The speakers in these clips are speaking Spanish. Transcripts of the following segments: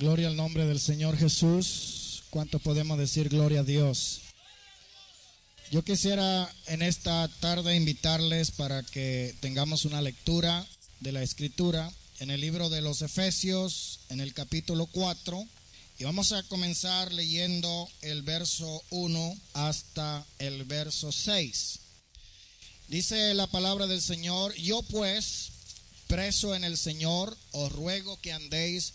Gloria al nombre del Señor Jesús. ¿Cuánto podemos decir gloria a Dios? Yo quisiera en esta tarde invitarles para que tengamos una lectura de la escritura en el libro de los Efesios, en el capítulo 4. Y vamos a comenzar leyendo el verso 1 hasta el verso 6. Dice la palabra del Señor, yo pues, preso en el Señor, os ruego que andéis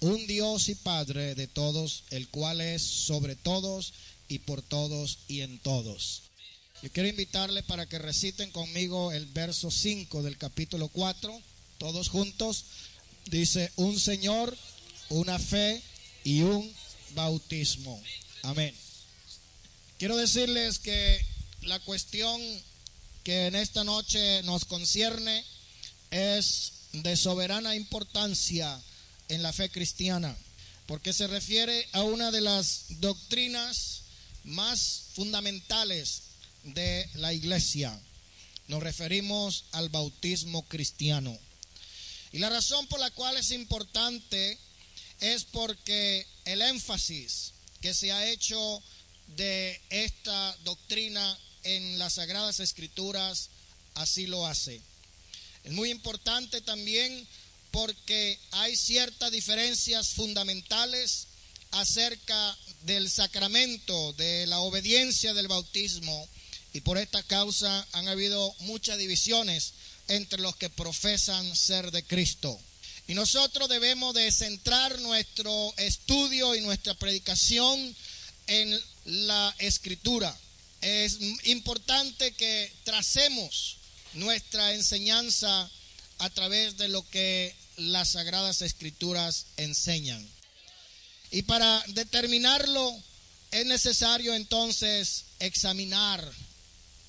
un Dios y Padre de todos, el cual es sobre todos y por todos y en todos. Yo quiero invitarles para que reciten conmigo el verso 5 del capítulo 4, todos juntos. Dice, un Señor, una fe y un bautismo. Amén. Quiero decirles que la cuestión que en esta noche nos concierne es de soberana importancia en la fe cristiana, porque se refiere a una de las doctrinas más fundamentales de la iglesia. Nos referimos al bautismo cristiano. Y la razón por la cual es importante es porque el énfasis que se ha hecho de esta doctrina en las Sagradas Escrituras así lo hace. Es muy importante también porque hay ciertas diferencias fundamentales acerca del sacramento, de la obediencia del bautismo, y por esta causa han habido muchas divisiones entre los que profesan ser de Cristo. Y nosotros debemos de centrar nuestro estudio y nuestra predicación en la escritura. Es importante que tracemos nuestra enseñanza a través de lo que las sagradas escrituras enseñan. Y para determinarlo es necesario entonces examinar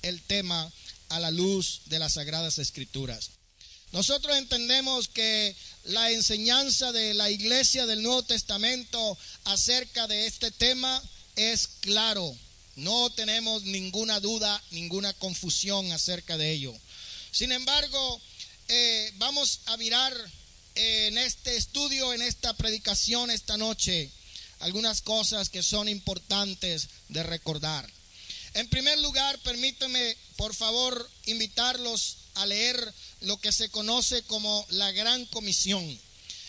el tema a la luz de las sagradas escrituras. Nosotros entendemos que la enseñanza de la iglesia del Nuevo Testamento acerca de este tema es claro. No tenemos ninguna duda, ninguna confusión acerca de ello. Sin embargo, eh, vamos a mirar en este estudio, en esta predicación esta noche, algunas cosas que son importantes de recordar. En primer lugar, permíteme, por favor, invitarlos a leer lo que se conoce como la Gran Comisión.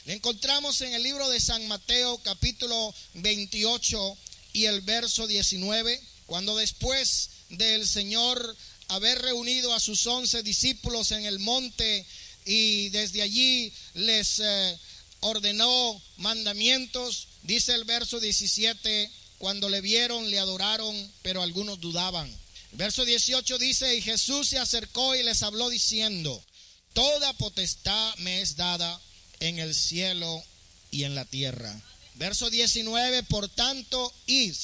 Encontramos en el libro de San Mateo capítulo 28 y el verso 19, cuando después del Señor haber reunido a sus once discípulos en el monte y desde allí les eh, ordenó mandamientos. Dice el verso 17, cuando le vieron, le adoraron, pero algunos dudaban. verso 18 dice, y Jesús se acercó y les habló diciendo, Toda potestad me es dada en el cielo y en la tierra. Verso 19, por tanto, id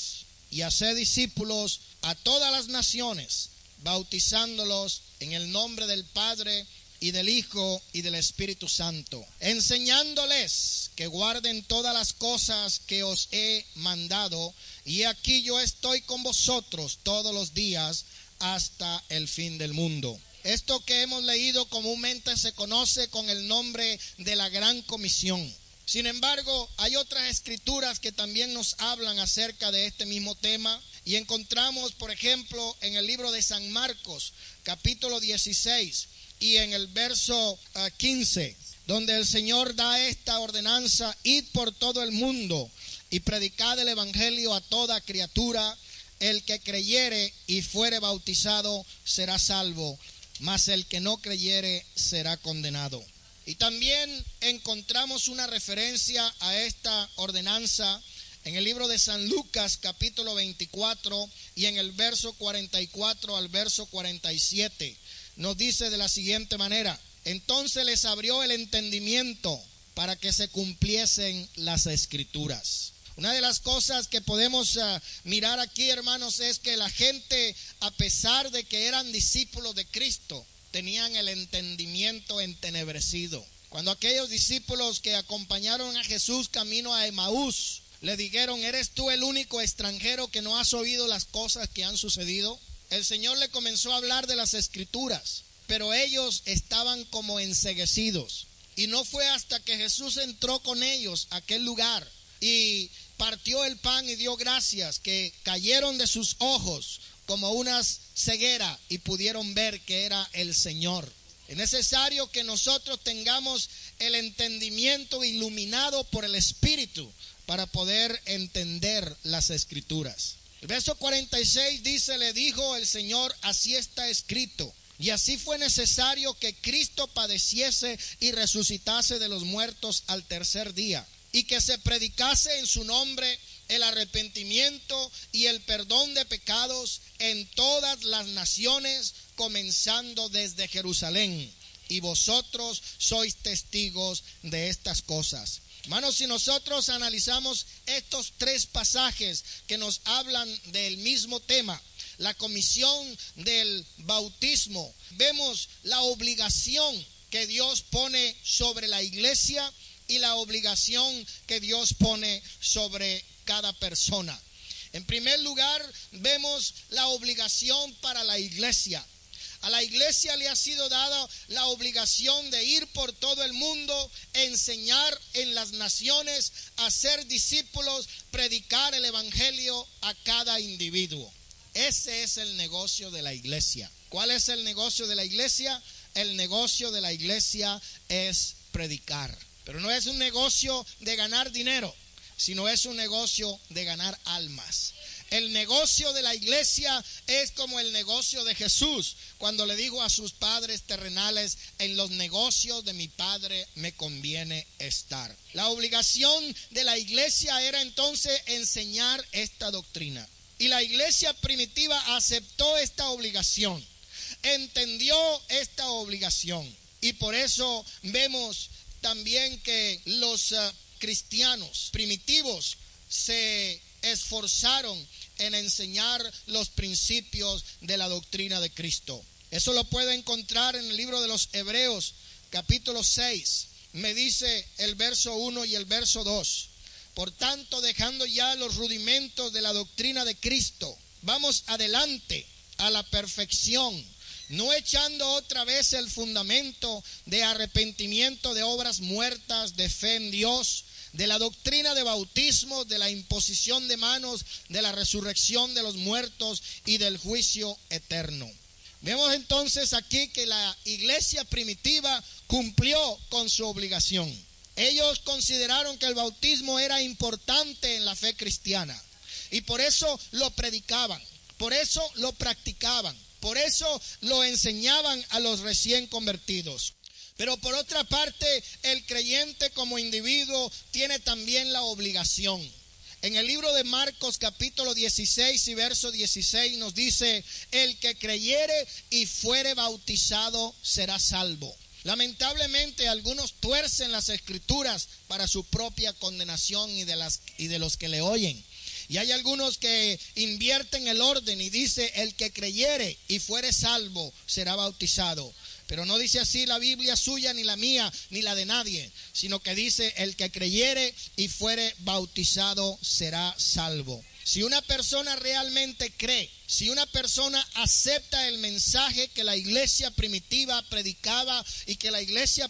y haced discípulos a todas las naciones, bautizándolos en el nombre del Padre, y del Hijo y del Espíritu Santo, enseñándoles que guarden todas las cosas que os he mandado, y aquí yo estoy con vosotros todos los días hasta el fin del mundo. Esto que hemos leído comúnmente se conoce con el nombre de la Gran Comisión. Sin embargo, hay otras escrituras que también nos hablan acerca de este mismo tema y encontramos, por ejemplo, en el libro de San Marcos, capítulo 16, y en el verso 15, ah, donde el Señor da esta ordenanza, id por todo el mundo y predicad el Evangelio a toda criatura, el que creyere y fuere bautizado será salvo, mas el que no creyere será condenado. Y también encontramos una referencia a esta ordenanza en el libro de San Lucas capítulo 24 y en el verso 44 al verso 47 nos dice de la siguiente manera, entonces les abrió el entendimiento para que se cumpliesen las escrituras. Una de las cosas que podemos ah, mirar aquí, hermanos, es que la gente, a pesar de que eran discípulos de Cristo, tenían el entendimiento entenebrecido. Cuando aquellos discípulos que acompañaron a Jesús camino a Emaús le dijeron, ¿eres tú el único extranjero que no has oído las cosas que han sucedido? El Señor le comenzó a hablar de las escrituras, pero ellos estaban como enseguecidos. Y no fue hasta que Jesús entró con ellos a aquel lugar y partió el pan y dio gracias, que cayeron de sus ojos como una ceguera y pudieron ver que era el Señor. Es necesario que nosotros tengamos el entendimiento iluminado por el Espíritu para poder entender las escrituras. El verso 46 dice, le dijo el Señor, así está escrito. Y así fue necesario que Cristo padeciese y resucitase de los muertos al tercer día y que se predicase en su nombre el arrepentimiento y el perdón de pecados en todas las naciones, comenzando desde Jerusalén. Y vosotros sois testigos de estas cosas. Hermanos, si nosotros analizamos estos tres pasajes que nos hablan del mismo tema, la comisión del bautismo, vemos la obligación que Dios pone sobre la iglesia y la obligación que Dios pone sobre cada persona. En primer lugar, vemos la obligación para la iglesia. A la iglesia le ha sido dada la obligación de ir por todo el mundo, enseñar en las naciones, hacer discípulos, predicar el Evangelio a cada individuo. Ese es el negocio de la iglesia. ¿Cuál es el negocio de la iglesia? El negocio de la iglesia es predicar. Pero no es un negocio de ganar dinero, sino es un negocio de ganar almas. El negocio de la iglesia es como el negocio de Jesús, cuando le dijo a sus padres terrenales, en los negocios de mi padre me conviene estar. La obligación de la iglesia era entonces enseñar esta doctrina. Y la iglesia primitiva aceptó esta obligación, entendió esta obligación. Y por eso vemos también que los ah, cristianos primitivos se esforzaron en enseñar los principios de la doctrina de Cristo. Eso lo puede encontrar en el libro de los Hebreos, capítulo 6. Me dice el verso 1 y el verso 2. Por tanto, dejando ya los rudimentos de la doctrina de Cristo, vamos adelante a la perfección no echando otra vez el fundamento de arrepentimiento de obras muertas, de fe en Dios, de la doctrina de bautismo, de la imposición de manos, de la resurrección de los muertos y del juicio eterno. Vemos entonces aquí que la iglesia primitiva cumplió con su obligación. Ellos consideraron que el bautismo era importante en la fe cristiana y por eso lo predicaban, por eso lo practicaban. Por eso lo enseñaban a los recién convertidos. Pero por otra parte, el creyente como individuo tiene también la obligación. En el libro de Marcos capítulo 16 y verso 16 nos dice, el que creyere y fuere bautizado será salvo. Lamentablemente algunos tuercen las escrituras para su propia condenación y de, las, y de los que le oyen. Y hay algunos que invierten el orden y dice, el que creyere y fuere salvo será bautizado. Pero no dice así la Biblia suya, ni la mía, ni la de nadie, sino que dice, el que creyere y fuere bautizado será salvo. Si una persona realmente cree, si una persona acepta el mensaje que la iglesia primitiva predicaba y que la iglesia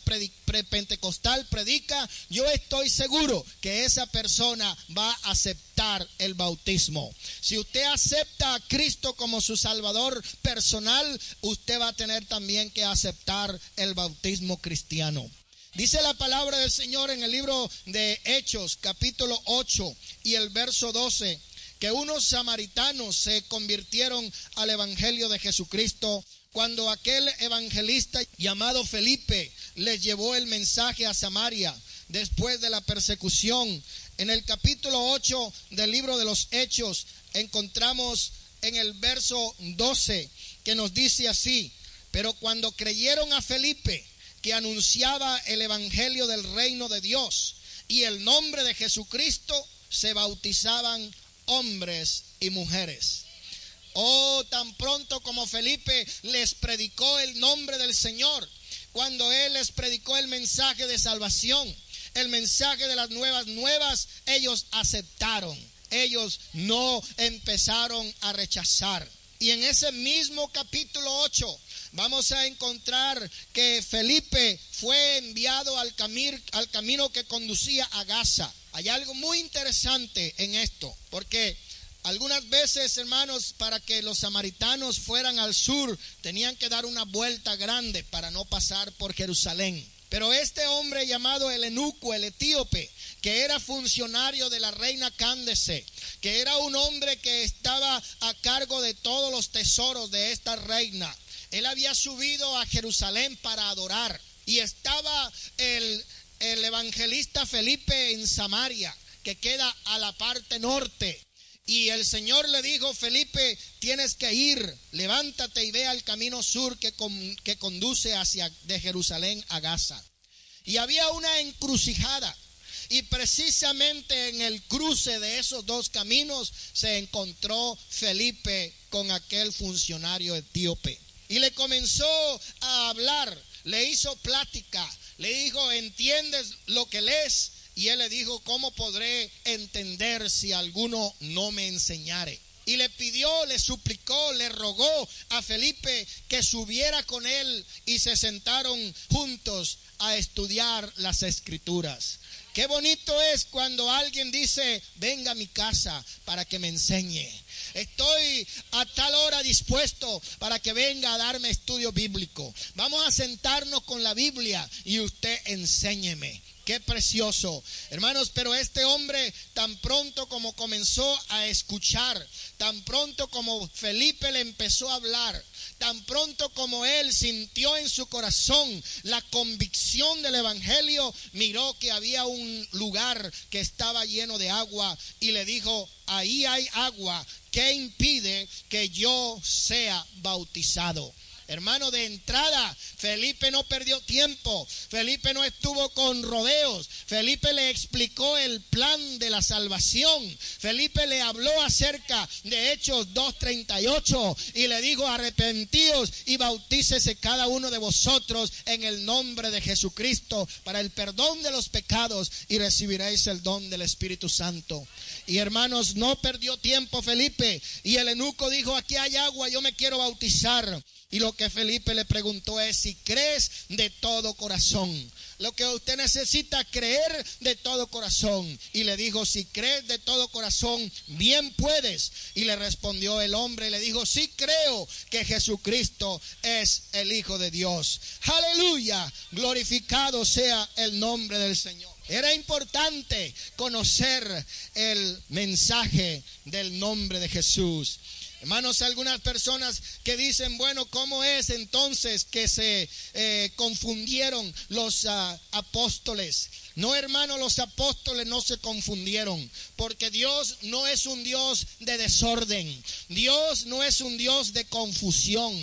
pentecostal predica, yo estoy seguro que esa persona va a aceptar el bautismo. Si usted acepta a Cristo como su Salvador personal, usted va a tener también que aceptar el bautismo cristiano. Dice la palabra del Señor en el libro de Hechos, capítulo 8 y el verso 12 que unos samaritanos se convirtieron al Evangelio de Jesucristo cuando aquel evangelista llamado Felipe les llevó el mensaje a Samaria después de la persecución. En el capítulo 8 del libro de los Hechos encontramos en el verso 12 que nos dice así, pero cuando creyeron a Felipe que anunciaba el Evangelio del reino de Dios y el nombre de Jesucristo, se bautizaban hombres y mujeres. Oh, tan pronto como Felipe les predicó el nombre del Señor, cuando él les predicó el mensaje de salvación, el mensaje de las nuevas nuevas, ellos aceptaron. Ellos no empezaron a rechazar. Y en ese mismo capítulo 8 vamos a encontrar que Felipe fue enviado al, al camino que conducía a Gaza. Hay algo muy interesante en esto, porque algunas veces, hermanos, para que los samaritanos fueran al sur, tenían que dar una vuelta grande para no pasar por Jerusalén. Pero este hombre llamado el eunuco, el etíope, que era funcionario de la reina Cándese, que era un hombre que estaba a cargo de todos los tesoros de esta reina, él había subido a Jerusalén para adorar y estaba el, el evangelista Felipe en Samaria, que queda a la parte norte. Y el Señor le dijo, Felipe, tienes que ir, levántate y ve al camino sur que, conduce hacia de Jerusalén a Gaza. Y había una encrucijada. Y precisamente en el cruce de esos dos caminos se encontró Felipe con aquel funcionario etíope. Y le comenzó a hablar, le hizo plática, le dijo, ¿entiendes lo que lees? Y él le dijo, ¿cómo podré entender si alguno no me enseñare? Y le pidió, le suplicó, le rogó a Felipe que subiera con él y se sentaron juntos a estudiar las escrituras. Qué bonito es cuando alguien dice, venga a mi casa para que me enseñe. Estoy a tal hora dispuesto para que venga a darme estudio bíblico. Vamos a sentarnos con la Biblia y usted enséñeme. Qué precioso. Hermanos, pero este hombre tan pronto como comenzó a escuchar, tan pronto como Felipe le empezó a hablar, tan pronto como él sintió en su corazón la convicción del Evangelio, miró que había un lugar que estaba lleno de agua y le dijo, ahí hay agua, ¿qué impide que yo sea bautizado? Hermano, de entrada, Felipe no perdió tiempo. Felipe no estuvo con rodeos. Felipe le explicó el plan de la salvación. Felipe le habló acerca de Hechos 2.38 y le dijo, arrepentíos y bautícese cada uno de vosotros en el nombre de Jesucristo para el perdón de los pecados y recibiréis el don del Espíritu Santo. Y hermanos, no perdió tiempo Felipe. Y el enuco dijo, aquí hay agua, yo me quiero bautizar. Y lo que Felipe le preguntó es si crees de todo corazón. Lo que usted necesita creer de todo corazón. Y le dijo, si crees de todo corazón, bien puedes. Y le respondió el hombre y le dijo, sí creo que Jesucristo es el Hijo de Dios. Aleluya, glorificado sea el nombre del Señor. Era importante conocer el mensaje del nombre de Jesús. Hermanos, algunas personas que dicen, bueno, ¿cómo es entonces que se eh, confundieron los ah, apóstoles? No, hermano, los apóstoles no se confundieron, porque Dios no es un Dios de desorden, Dios no es un Dios de confusión,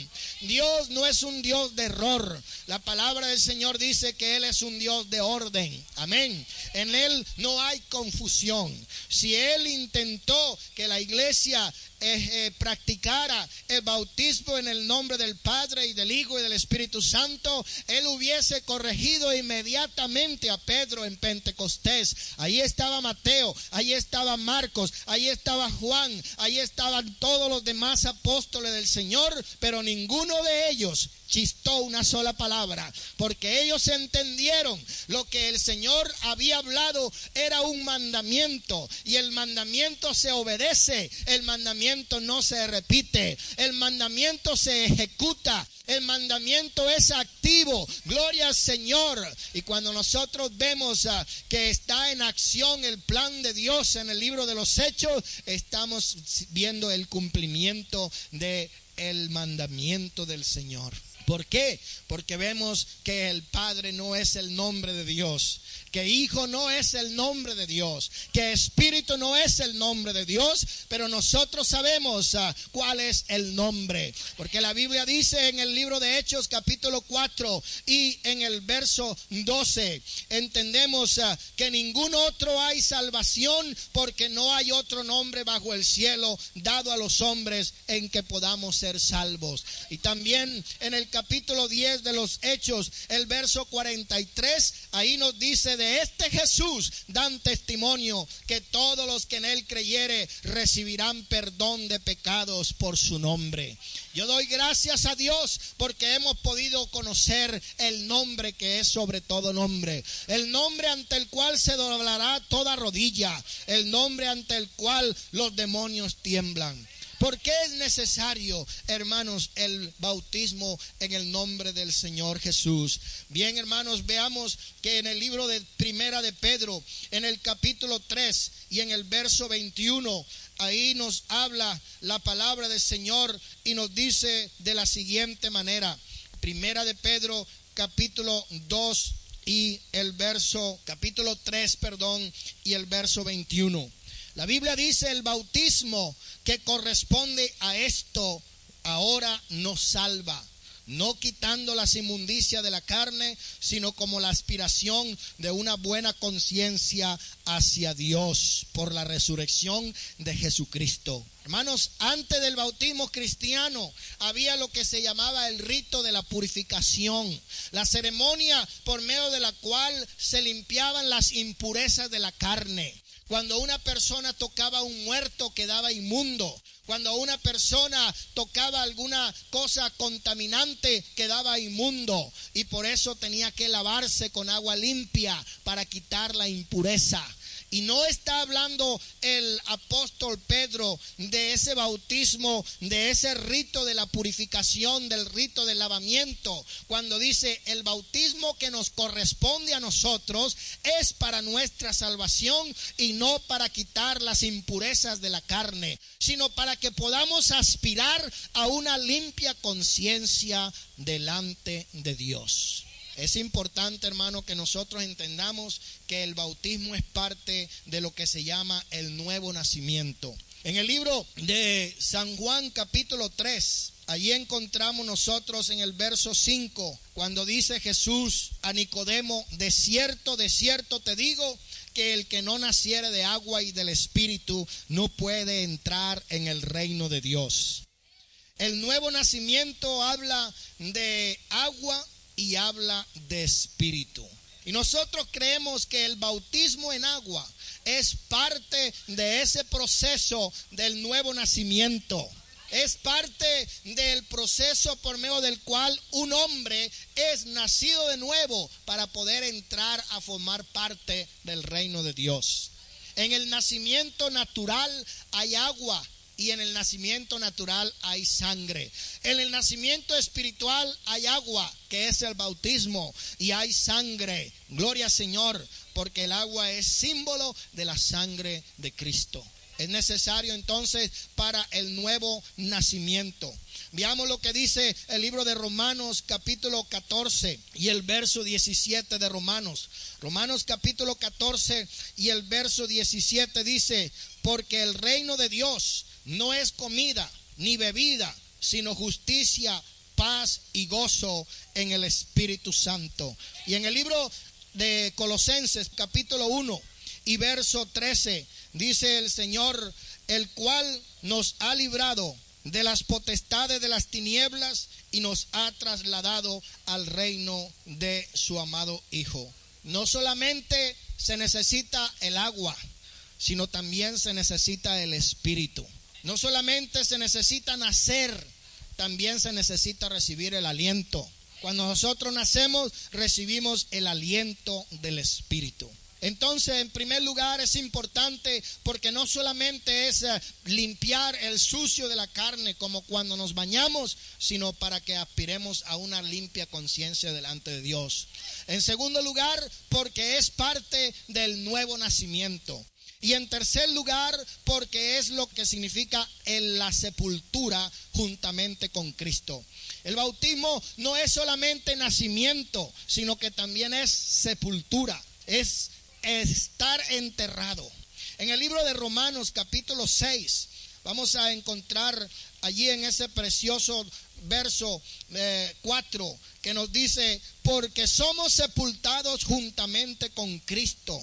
Dios no es un Dios de error. La palabra del Señor dice que Él es un Dios de orden, amén. En Él no hay confusión. Si Él intentó que la iglesia eh, practicara el bautismo en el nombre del Padre y del Hijo y del Espíritu Santo, Él hubiese corregido inmediatamente a Pedro en Pentecostés. Ahí estaba Mateo, ahí estaba Marcos, ahí estaba Juan, ahí estaban todos los demás apóstoles del Señor, pero ninguno de ellos chistó una sola palabra, porque ellos entendieron lo que el Señor había hablado era un mandamiento y el mandamiento se obedece, el mandamiento no se repite, el mandamiento se ejecuta, el mandamiento es activo, gloria al Señor. Y cuando nosotros vemos ah, que está en acción el plan de Dios en el libro de los hechos, estamos viendo el cumplimiento de el mandamiento del Señor. ¿Por qué? Porque vemos que el Padre no es el nombre de Dios, que hijo no es el nombre de Dios, que espíritu no es el nombre de Dios, pero nosotros sabemos ah, cuál es el nombre. Porque la Biblia dice en el libro de Hechos capítulo 4 y en el verso 12, entendemos ah, que ningún otro hay salvación porque no hay otro nombre bajo el cielo dado a los hombres en que podamos ser salvos. Y también en el capítulo 10 de los Hechos, el verso 43, ahí nos dice de este Jesús dan testimonio que todos los que en él creyere recibirán perdón de pecados por su nombre. Yo doy gracias a Dios porque hemos podido conocer el nombre que es sobre todo nombre. El nombre ante el cual se doblará toda rodilla. El nombre ante el cual los demonios tiemblan. ¿Por qué es necesario, hermanos, el bautismo en el nombre del Señor Jesús? Bien, hermanos, veamos que en el libro de Primera de Pedro, en el capítulo 3 y en el verso 21, ahí nos habla la palabra del Señor y nos dice de la siguiente manera. Primera de Pedro, capítulo 2 y el verso, capítulo 3, perdón, y el verso 21. La Biblia dice el bautismo que corresponde a esto ahora nos salva, no quitando las inmundicias de la carne, sino como la aspiración de una buena conciencia hacia Dios por la resurrección de Jesucristo. Hermanos, antes del bautismo cristiano había lo que se llamaba el rito de la purificación, la ceremonia por medio de la cual se limpiaban las impurezas de la carne. Cuando una persona tocaba un muerto quedaba inmundo. Cuando una persona tocaba alguna cosa contaminante quedaba inmundo. Y por eso tenía que lavarse con agua limpia para quitar la impureza. Y no está hablando el apóstol Pedro de ese bautismo, de ese rito de la purificación, del rito del lavamiento, cuando dice el bautismo que nos corresponde a nosotros es para nuestra salvación y no para quitar las impurezas de la carne, sino para que podamos aspirar a una limpia conciencia delante de Dios. Es importante, hermano, que nosotros entendamos que el bautismo es parte de lo que se llama el nuevo nacimiento. En el libro de San Juan capítulo 3, allí encontramos nosotros en el verso 5, cuando dice Jesús a Nicodemo, de cierto, de cierto te digo, que el que no naciere de agua y del Espíritu no puede entrar en el reino de Dios. El nuevo nacimiento habla de agua y habla de espíritu. Y nosotros creemos que el bautismo en agua es parte de ese proceso del nuevo nacimiento. Es parte del proceso por medio del cual un hombre es nacido de nuevo para poder entrar a formar parte del reino de Dios. En el nacimiento natural hay agua, y en el nacimiento natural hay sangre. En el nacimiento espiritual hay agua, que es el bautismo, y hay sangre. Gloria al Señor, porque el agua es símbolo de la sangre de Cristo. Es necesario entonces para el nuevo nacimiento. Veamos lo que dice el libro de Romanos capítulo 14 y el verso 17 de Romanos. Romanos capítulo 14 y el verso 17 dice, porque el reino de Dios no es comida ni bebida, sino justicia, paz y gozo en el Espíritu Santo. Y en el libro de Colosenses capítulo 1 y verso 13 dice el Señor, el cual nos ha librado de las potestades de las tinieblas y nos ha trasladado al reino de su amado Hijo. No solamente se necesita el agua, sino también se necesita el Espíritu. No solamente se necesita nacer, también se necesita recibir el aliento. Cuando nosotros nacemos, recibimos el aliento del Espíritu. Entonces, en primer lugar, es importante porque no solamente es eh, limpiar el sucio de la carne como cuando nos bañamos, sino para que aspiremos a una limpia conciencia delante de Dios. En segundo lugar, porque es parte del nuevo nacimiento. Y en tercer lugar, porque es lo que significa en la sepultura juntamente con Cristo. El bautismo no es solamente nacimiento, sino que también es sepultura. es estar enterrado. En el libro de Romanos capítulo 6 vamos a encontrar allí en ese precioso verso 4 eh, que nos dice, porque somos sepultados juntamente con Cristo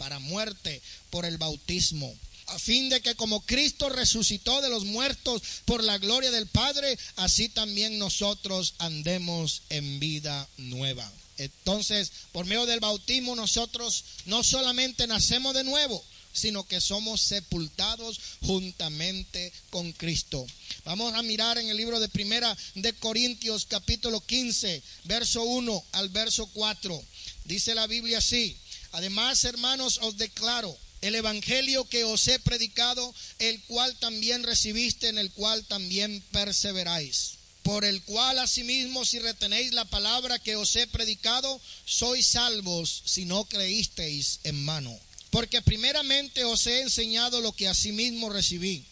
para muerte por el bautismo a fin de que como Cristo resucitó de los muertos por la gloria del Padre, así también nosotros andemos en vida nueva. Entonces, por medio del bautismo nosotros no solamente nacemos de nuevo, sino que somos sepultados juntamente con Cristo. Vamos a mirar en el libro de Primera de Corintios capítulo 15, verso 1 al verso 4. Dice la Biblia así: Además, hermanos, os declaro el evangelio que os he predicado, el cual también recibiste, en el cual también perseveráis por el cual asimismo si retenéis la palabra que os he predicado, sois salvos si no creísteis en mano. Porque primeramente os he enseñado lo que asimismo recibí,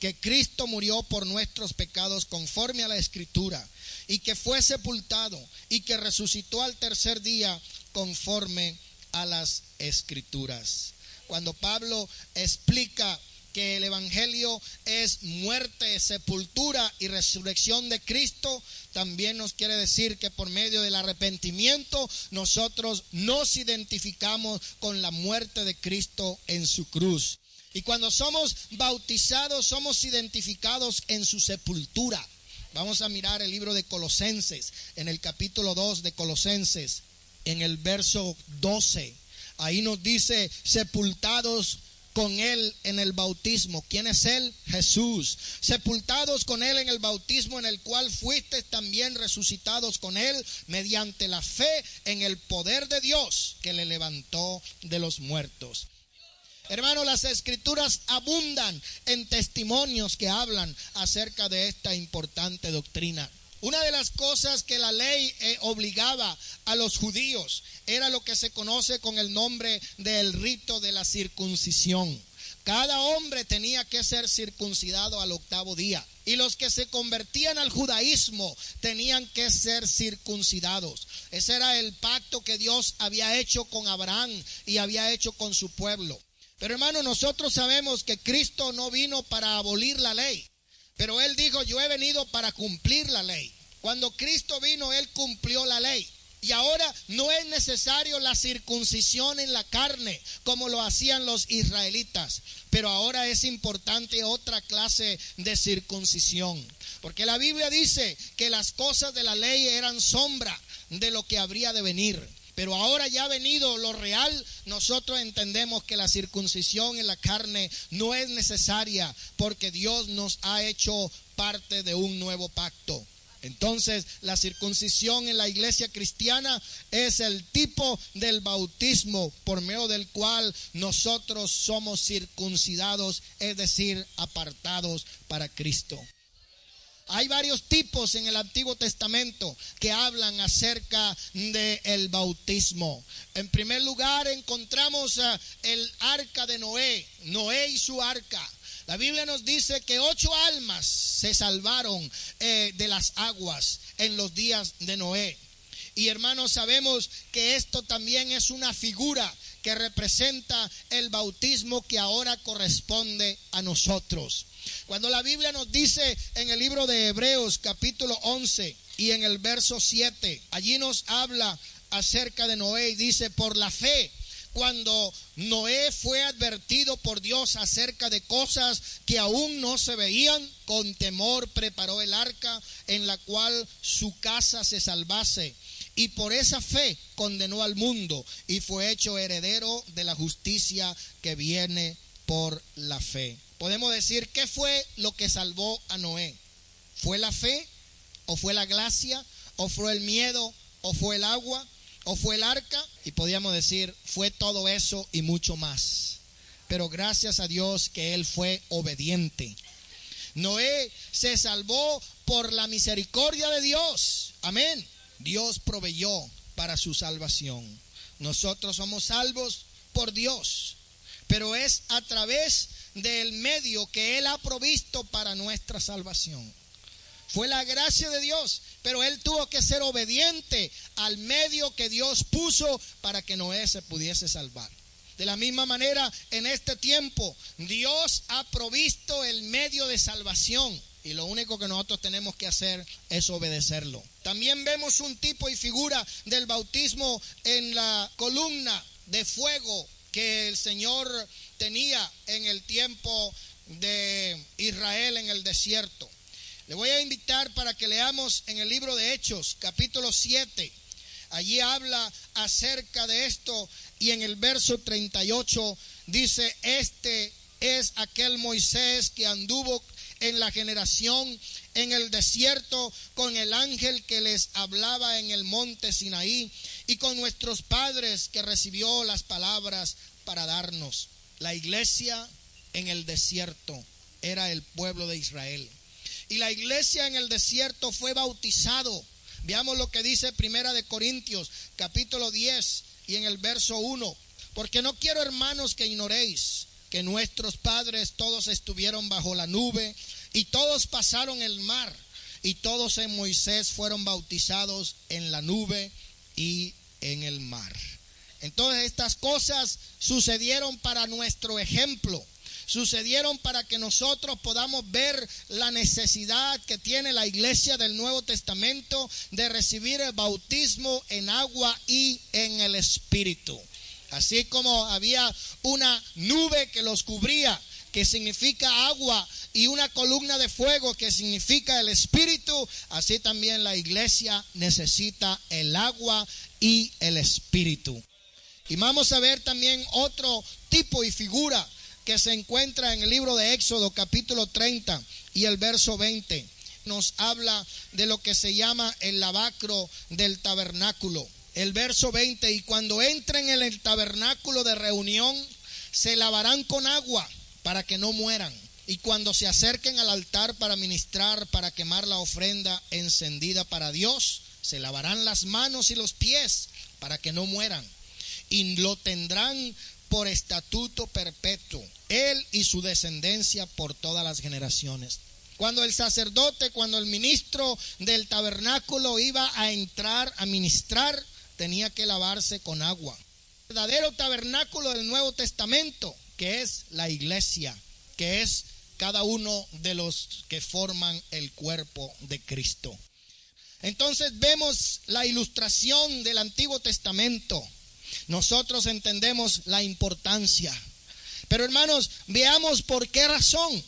que Cristo murió por nuestros pecados conforme a la escritura, y que fue sepultado, y que resucitó al tercer día conforme a las escrituras. Cuando Pablo explica que el Evangelio es muerte, sepultura y resurrección de Cristo, también nos quiere decir que por medio del arrepentimiento nosotros nos identificamos con la muerte de Cristo en su cruz. Y cuando somos bautizados somos identificados en su sepultura. Vamos a mirar el libro de Colosenses, en el capítulo 2 de Colosenses, en el verso 12. Ahí nos dice, sepultados con Él en el bautismo. ¿Quién es Él? Jesús. Sepultados con Él en el bautismo en el cual fuiste también resucitados con Él mediante la fe en el poder de Dios que le levantó de los muertos. Hermano, las escrituras abundan en testimonios que hablan acerca de esta importante doctrina. Una de las cosas que la ley eh, obligaba a los judíos era lo que se conoce con el nombre del rito de la circuncisión. Cada hombre tenía que ser circuncidado al octavo día. Y los que se convertían al judaísmo tenían que ser circuncidados. Ese era el pacto que Dios había hecho con Abraham y había hecho con su pueblo. Pero hermano, nosotros sabemos que Cristo no vino para abolir la ley. Pero él dijo, yo he venido para cumplir la ley. Cuando Cristo vino, él cumplió la ley. Y ahora no es necesario la circuncisión en la carne como lo hacían los israelitas. Pero ahora es importante otra clase de circuncisión. Porque la Biblia dice que las cosas de la ley eran sombra de lo que habría de venir. Pero ahora ya ha venido lo real, nosotros entendemos que la circuncisión en la carne no es necesaria porque Dios nos ha hecho parte de un nuevo pacto. Entonces, la circuncisión en la iglesia cristiana es el tipo del bautismo por medio del cual nosotros somos circuncidados, es decir, apartados para Cristo. Hay varios tipos en el Antiguo Testamento que hablan acerca del el bautismo. En primer lugar encontramos eh, el arca de Noé, Noé y su arca. La Biblia nos dice que ocho almas se salvaron eh, de las aguas en los días de Noé. Y hermanos, sabemos que esto también es una figura que representa el bautismo que ahora corresponde a nosotros. Cuando la Biblia nos dice en el libro de Hebreos capítulo 11 y en el verso 7, allí nos habla acerca de Noé y dice, por la fe, cuando Noé fue advertido por Dios acerca de cosas que aún no se veían, con temor preparó el arca en la cual su casa se salvase. Y por esa fe condenó al mundo y fue hecho heredero de la justicia que viene por la fe podemos decir, ¿qué fue lo que salvó a Noé? ¿Fue la fe? ¿O fue la gracia? ¿O fue el miedo? ¿O fue el agua? ¿O fue el arca? Y podríamos decir, fue todo eso y mucho más. Pero gracias a Dios que Él fue obediente. Noé se salvó por la misericordia de Dios. Amén. Dios proveyó para su salvación. Nosotros somos salvos por Dios. Pero es a través del medio que Él ha provisto para nuestra salvación. Fue la gracia de Dios, pero él tuvo que ser obediente al medio que Dios puso para que Noé se pudiese salvar. De la misma manera, en este tiempo, Dios ha provisto el medio de salvación. Y lo único que nosotros tenemos que hacer es obedecerlo. También vemos un tipo y figura del bautismo en la columna de fuego que el Señor tenía en el tiempo de Israel en el desierto. Le voy a invitar para que leamos en el libro de Hechos, capítulo 7. Allí habla acerca de esto y en el verso 38 dice, este es aquel Moisés que anduvo en la generación en el desierto con el ángel que les hablaba en el monte Sinaí y con nuestros padres que recibió las palabras para darnos. La iglesia en el desierto era el pueblo de Israel. Y la iglesia en el desierto fue bautizado. Veamos lo que dice Primera de Corintios, capítulo 10 y en el verso 1. Porque no quiero, hermanos, que ignoréis que nuestros padres todos estuvieron bajo la nube y todos pasaron el mar y todos en Moisés fueron bautizados en la nube y en el mar. Entonces estas cosas sucedieron para nuestro ejemplo sucedieron para que nosotros podamos ver la necesidad que tiene la iglesia del Nuevo Testamento de recibir el bautismo en agua y en el Espíritu. Así como había una nube que los cubría, que significa agua, y una columna de fuego que significa el Espíritu, así también la iglesia necesita el agua y el Espíritu. Y vamos a ver también otro tipo y figura que se encuentra en el libro de Éxodo capítulo 30 y el verso 20. Nos habla de lo que se llama el lavacro del tabernáculo. El verso 20, y cuando entren en el tabernáculo de reunión, se lavarán con agua para que no mueran. Y cuando se acerquen al altar para ministrar, para quemar la ofrenda encendida para Dios, se lavarán las manos y los pies para que no mueran. Y lo tendrán por estatuto perpetuo, él y su descendencia por todas las generaciones. Cuando el sacerdote, cuando el ministro del tabernáculo iba a entrar a ministrar, tenía que lavarse con agua. El verdadero tabernáculo del Nuevo Testamento, que es la iglesia, que es cada uno de los que forman el cuerpo de Cristo. Entonces vemos la ilustración del Antiguo Testamento nosotros entendemos la importancia. Pero hermanos, veamos por qué razón.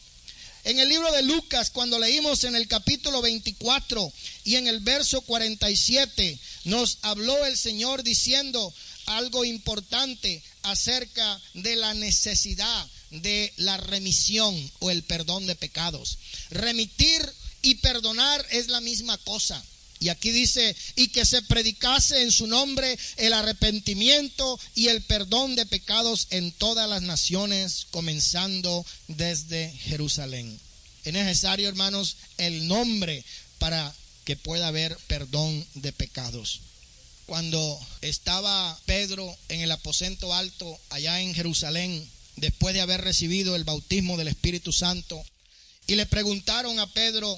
En el libro de Lucas, cuando leímos en el capítulo 24 y en el verso 47, nos habló el Señor diciendo algo importante acerca de la necesidad de la remisión o el perdón de pecados. Remitir y perdonar es la misma cosa. Y aquí dice, y que se predicase en su nombre el arrepentimiento y el perdón de pecados en todas las naciones, comenzando desde Jerusalén. Es necesario, hermanos, el nombre para que pueda haber perdón de pecados. Cuando estaba Pedro en el aposento alto allá en Jerusalén, después de haber recibido el bautismo del Espíritu Santo, y le preguntaron a Pedro,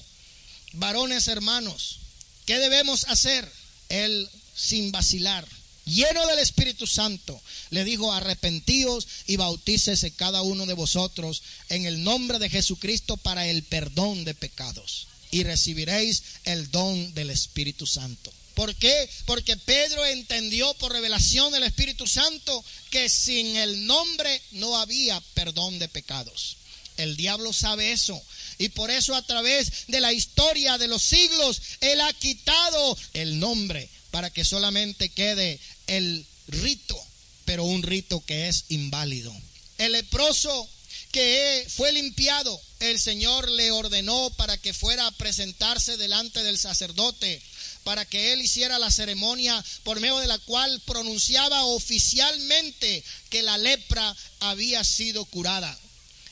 varones hermanos, ¿Qué debemos hacer? Él, sin vacilar, lleno del Espíritu Santo, le dijo, arrepentíos y bautícese cada uno de vosotros en el nombre de Jesucristo para el perdón de pecados y recibiréis el don del Espíritu Santo. ¿Por qué? Porque Pedro entendió por revelación del Espíritu Santo que sin el nombre no había perdón de pecados. El diablo sabe eso. Y por eso a través de la historia de los siglos, Él ha quitado el nombre para que solamente quede el rito, pero un rito que es inválido. El leproso que fue limpiado, el Señor le ordenó para que fuera a presentarse delante del sacerdote, para que él hiciera la ceremonia por medio de la cual pronunciaba oficialmente que la lepra había sido curada.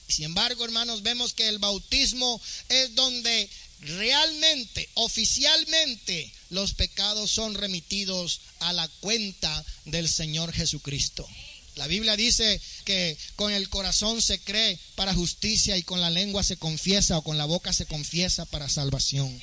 Sin embargo, hermanos, vemos que el bautismo es donde realmente, oficialmente, los pecados son remitidos a la cuenta del Señor Jesucristo. La Biblia dice que con el corazón se cree para justicia y con la lengua se confiesa o con la boca se confiesa para salvación.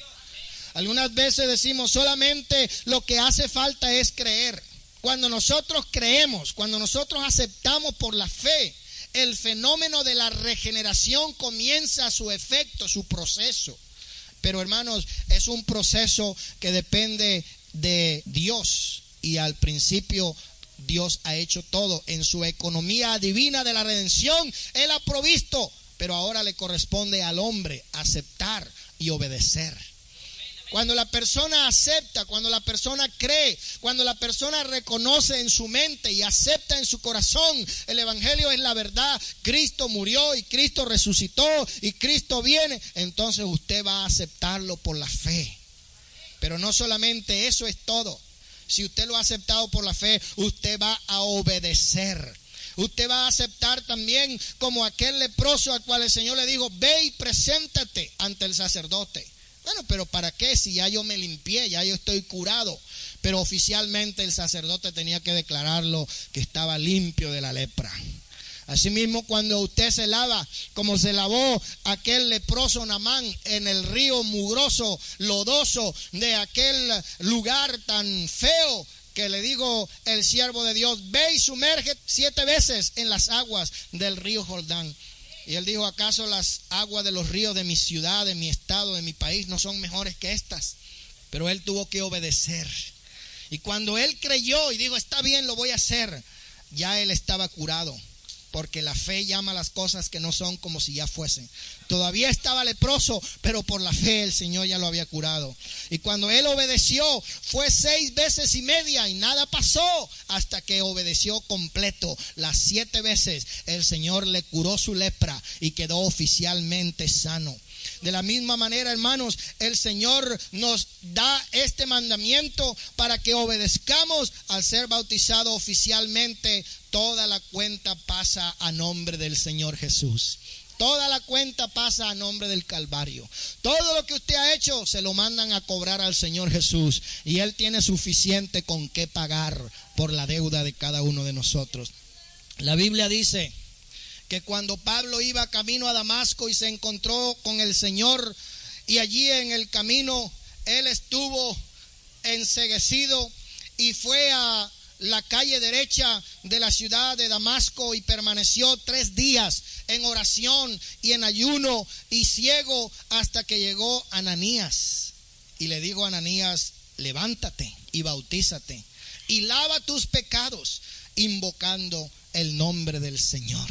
Algunas veces decimos solamente lo que hace falta es creer. Cuando nosotros creemos, cuando nosotros aceptamos por la fe, el fenómeno de la regeneración comienza su efecto, su proceso. Pero hermanos, es un proceso que depende de Dios y al principio Dios ha hecho todo en su economía divina de la redención. Él ha provisto, pero ahora le corresponde al hombre aceptar y obedecer. Cuando la persona acepta, cuando la persona cree, cuando la persona reconoce en su mente y acepta en su corazón, el Evangelio es la verdad, Cristo murió y Cristo resucitó y Cristo viene, entonces usted va a aceptarlo por la fe. Pero no solamente eso es todo. Si usted lo ha aceptado por la fe, usted va a obedecer. Usted va a aceptar también como aquel leproso al cual el Señor le dijo, ve y preséntate ante el sacerdote. Bueno, pero ¿para qué? Si ya yo me limpié, ya yo estoy curado. Pero oficialmente el sacerdote tenía que declararlo que estaba limpio de la lepra. Asimismo, cuando usted se lava, como se lavó aquel leproso Namán en el río mugroso, lodoso de aquel lugar tan feo, que le digo el siervo de Dios, ve y sumerge siete veces en las aguas del río Jordán. Y él dijo, ¿acaso las aguas de los ríos de mi ciudad, de mi estado, de mi país no son mejores que estas? Pero él tuvo que obedecer. Y cuando él creyó y dijo, está bien, lo voy a hacer, ya él estaba curado porque la fe llama las cosas que no son como si ya fuesen. Todavía estaba leproso, pero por la fe el Señor ya lo había curado. Y cuando él obedeció, fue seis veces y media y nada pasó hasta que obedeció completo. Las siete veces el Señor le curó su lepra y quedó oficialmente sano. De la misma manera, hermanos, el Señor nos da este mandamiento para que obedezcamos al ser bautizado oficialmente. Toda la cuenta pasa a nombre del Señor Jesús. Toda la cuenta pasa a nombre del Calvario. Todo lo que usted ha hecho se lo mandan a cobrar al Señor Jesús. Y Él tiene suficiente con qué pagar por la deuda de cada uno de nosotros. La Biblia dice que cuando Pablo iba camino a Damasco y se encontró con el Señor y allí en el camino él estuvo enseguecido y fue a la calle derecha de la ciudad de Damasco y permaneció tres días en oración y en ayuno y ciego hasta que llegó Ananías. Y le digo a Ananías, levántate y bautízate y lava tus pecados invocando el nombre del Señor.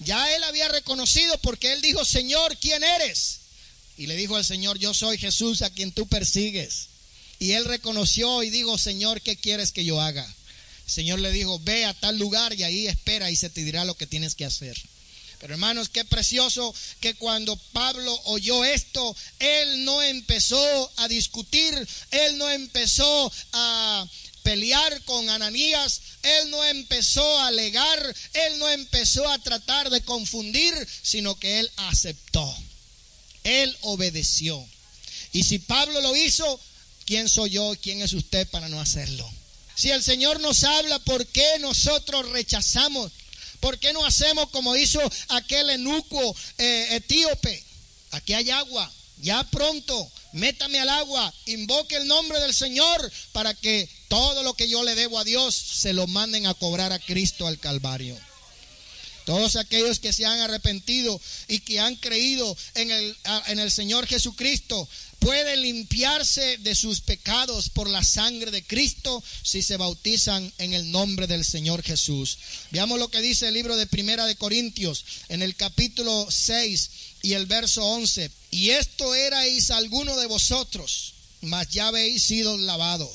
Ya él había reconocido porque él dijo, Señor, ¿quién eres? Y le dijo al Señor, yo soy Jesús a quien tú persigues. Y él reconoció y dijo, Señor, ¿qué quieres que yo haga? El Señor le dijo, ve a tal lugar y ahí espera y se te dirá lo que tienes que hacer. Pero hermanos, qué precioso que cuando Pablo oyó esto, él no empezó a discutir, él no empezó a pelear con Ananías, él no empezó a alegar, él no empezó a tratar de confundir, sino que él aceptó. Él obedeció. Y si Pablo lo hizo, ¿quién soy yo? ¿Quién es usted para no hacerlo? Si el Señor nos habla, ¿por qué nosotros rechazamos? ¿Por qué no hacemos como hizo aquel enuco eh, etíope? Aquí hay agua, ya pronto, métame al agua, invoque el nombre del Señor para que todo lo que yo le debo a Dios se lo manden a cobrar a Cristo al Calvario. Todos aquellos que se han arrepentido y que han creído en el, en el Señor Jesucristo pueden limpiarse de sus pecados por la sangre de Cristo si se bautizan en el nombre del Señor Jesús. Veamos lo que dice el libro de Primera de Corintios en el capítulo 6 y el verso 11. Y esto erais alguno de vosotros, mas ya habéis sido lavados,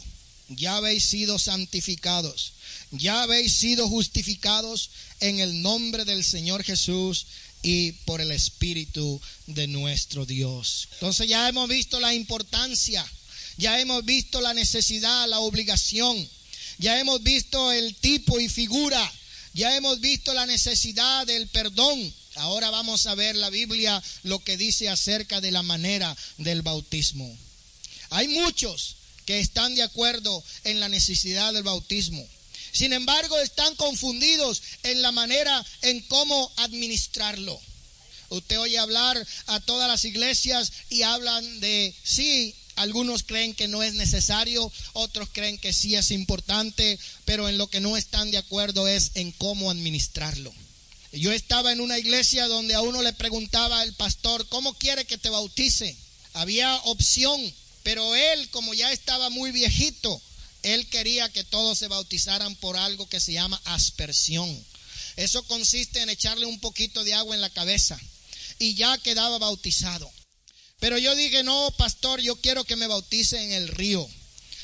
ya habéis sido santificados, ya habéis sido justificados en el nombre del Señor Jesús y por el Espíritu de nuestro Dios. Entonces ya hemos visto la importancia, ya hemos visto la necesidad, la obligación, ya hemos visto el tipo y figura, ya hemos visto la necesidad del perdón, Ahora vamos a ver la Biblia lo que dice acerca de la manera del bautismo. Hay muchos que están de acuerdo en la necesidad del bautismo. Sin embargo, están confundidos en la manera en cómo administrarlo. Usted oye hablar a todas las iglesias y hablan de, sí, Algunos creen que no es necesario, otros creen que sí es importante, pero en lo que no están de acuerdo es en cómo administrarlo. Yo estaba en una iglesia donde a uno le preguntaba el pastor, ¿cómo quiere que te bautice? Había opción, pero él, como ya estaba muy viejito, él quería que todos se bautizaran por algo que se llama aspersión. Eso consiste en echarle un poquito de agua en la cabeza y ya quedaba bautizado. Pero yo dije, no, pastor, yo quiero que me bautice en el río.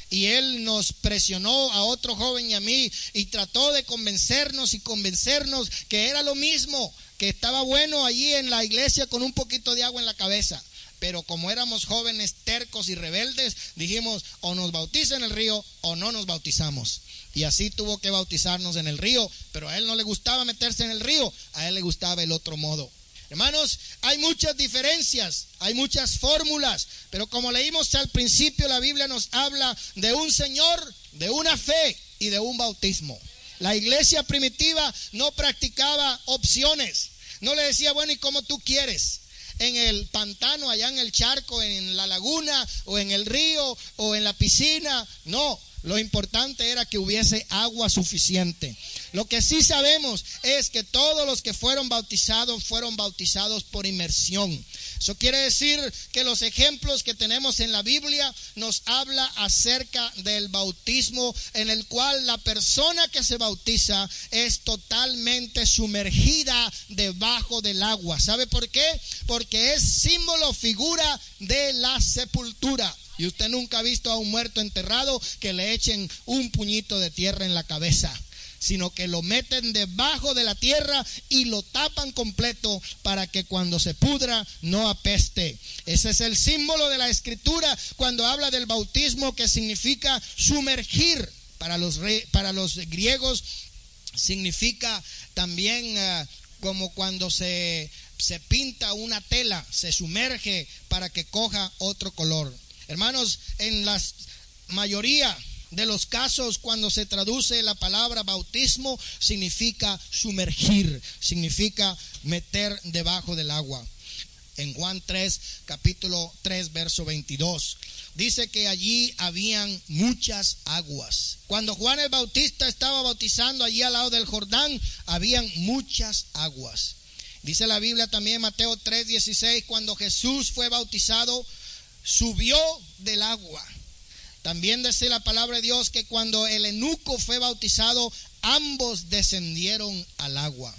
Y él nos presionó a otro joven y a mí y trató de convencernos y convencernos que era lo mismo, que estaba bueno allí en la iglesia con un poquito de agua en la cabeza. Pero como éramos jóvenes tercos y rebeldes, dijimos o nos bautiza en el río o no nos bautizamos. Y así tuvo que bautizarnos en el río, pero a él no le gustaba meterse en el río, a él le gustaba el otro modo. Hermanos, hay muchas diferencias, hay muchas fórmulas, pero como leímos al principio, la Biblia nos habla de un Señor, de una fe y de un bautismo. La iglesia primitiva no practicaba opciones, no le decía, bueno, ¿y cómo tú quieres? En el pantano, allá en el charco, en la laguna, o en el río, o en la piscina. No, lo importante era que hubiese agua suficiente. Lo que sí sabemos es que todos los que fueron bautizados fueron bautizados por inmersión. Eso quiere decir que los ejemplos que tenemos en la Biblia nos habla acerca del bautismo en el cual la persona que se bautiza es totalmente sumergida debajo del agua. ¿Sabe por qué? Porque es símbolo, figura de la sepultura. Y usted nunca ha visto a un muerto enterrado que le echen un puñito de tierra en la cabeza sino que lo meten debajo de la tierra y lo tapan completo para que cuando se pudra no apeste. Ese es el símbolo de la escritura cuando habla del bautismo que significa sumergir. Para los, para los griegos significa también eh, como cuando se, se pinta una tela, se sumerge para que coja otro color. Hermanos, en la mayoría de los casos cuando se traduce la palabra bautismo significa sumergir, significa meter debajo del agua. En Juan 3, capítulo 3, verso 22, dice que allí habían muchas aguas. Cuando Juan el Bautista estaba bautizando allí al lado del Jordán, habían muchas aguas. Dice la Biblia también Mateo 3, 16, cuando Jesús fue bautizado, subió del agua. También dice la palabra de Dios que cuando el enuco fue bautizado, ambos descendieron al agua.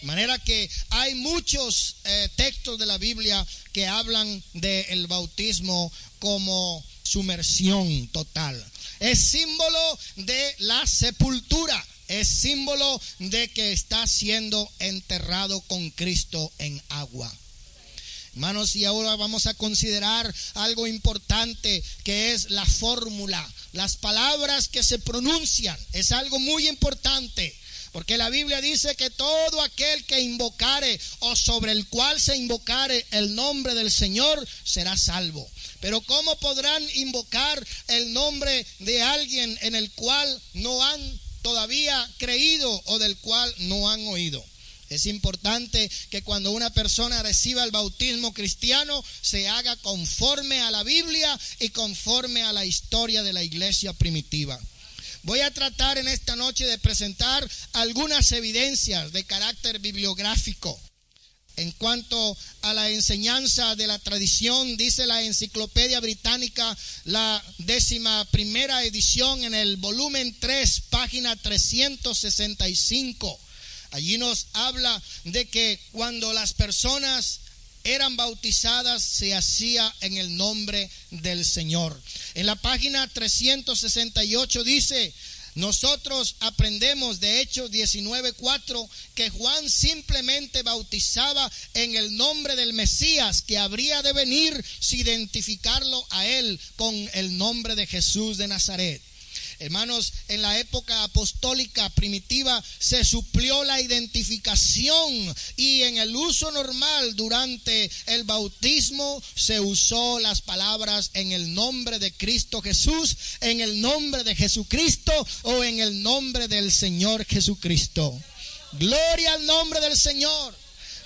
De manera que hay muchos eh, textos de la Biblia que hablan del bautismo como sumersión total. Es símbolo de la sepultura. Es símbolo de que está siendo enterrado con Cristo en agua. Hermanos, y ahora vamos a considerar algo importante que es la fórmula, las palabras que se pronuncian. Es algo muy importante. Porque la Biblia dice que todo aquel que invocare o sobre el cual se invocare el nombre del Señor será salvo. Pero ¿cómo podrán invocar el nombre de alguien en el cual no han todavía creído o del cual no han oído? Es importante que cuando una persona reciba el bautismo cristiano se haga conforme a la Biblia y conforme a la historia de la iglesia primitiva. Voy a tratar en esta noche de presentar algunas evidencias de carácter bibliográfico. En cuanto a la enseñanza de la tradición, dice la Enciclopedia Británica, la décima primera edición en el volumen 3, página 365 Allí nos habla de que cuando las personas eran bautizadas se hacía en el nombre del Señor. En la página 368 dice, nosotros aprendemos de Hechos 19:4 que Juan simplemente bautizaba en el nombre del Mesías que habría de venir si identificarlo a él con el nombre de Jesús de Nazaret. Hermanos, en la época apostólica primitiva se suplió la identificación y en el uso normal durante el bautismo se usó las palabras en el nombre de Cristo Jesús, en el nombre de Jesucristo o en el nombre del Señor Jesucristo. Gloria al nombre del Señor.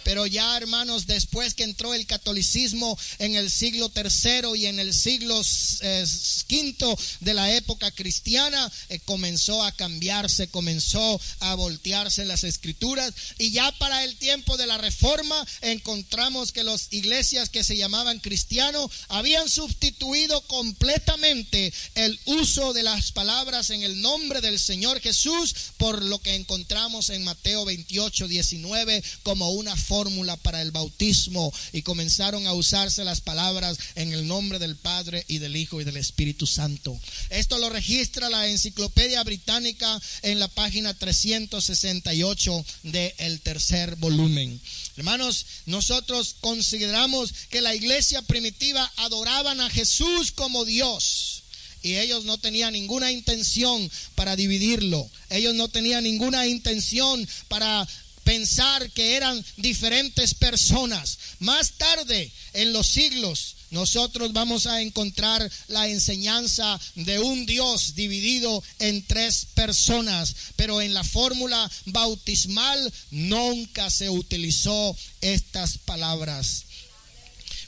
Pero ya, hermanos, después que entró el catolicismo en el siglo tercero y en el siglo eh, quinto de la época cristiana, eh, comenzó a cambiarse, comenzó a voltearse las escrituras. Y ya para el tiempo de la reforma encontramos que las iglesias que se llamaban cristianos habían sustituido completamente el uso de las palabras en el nombre del Señor Jesús por lo que encontramos en Mateo 28, 19 como una fórmula para el bautismo y comenzaron a usarse las palabras en el nombre del Padre y del Hijo y del Espíritu Santo. Esto lo registra la Enciclopedia Británica en la página 368 del tercer volumen. Hermanos, nosotros consideramos que la iglesia primitiva adoraban a Jesús como Dios y ellos no tenían ninguna intención para dividirlo. Ellos no tenían ninguna intención para pensar que eran diferentes personas. Más tarde, en los siglos, nosotros vamos a encontrar la enseñanza de un Dios dividido en tres personas, pero en la fórmula bautismal nunca se utilizó estas palabras.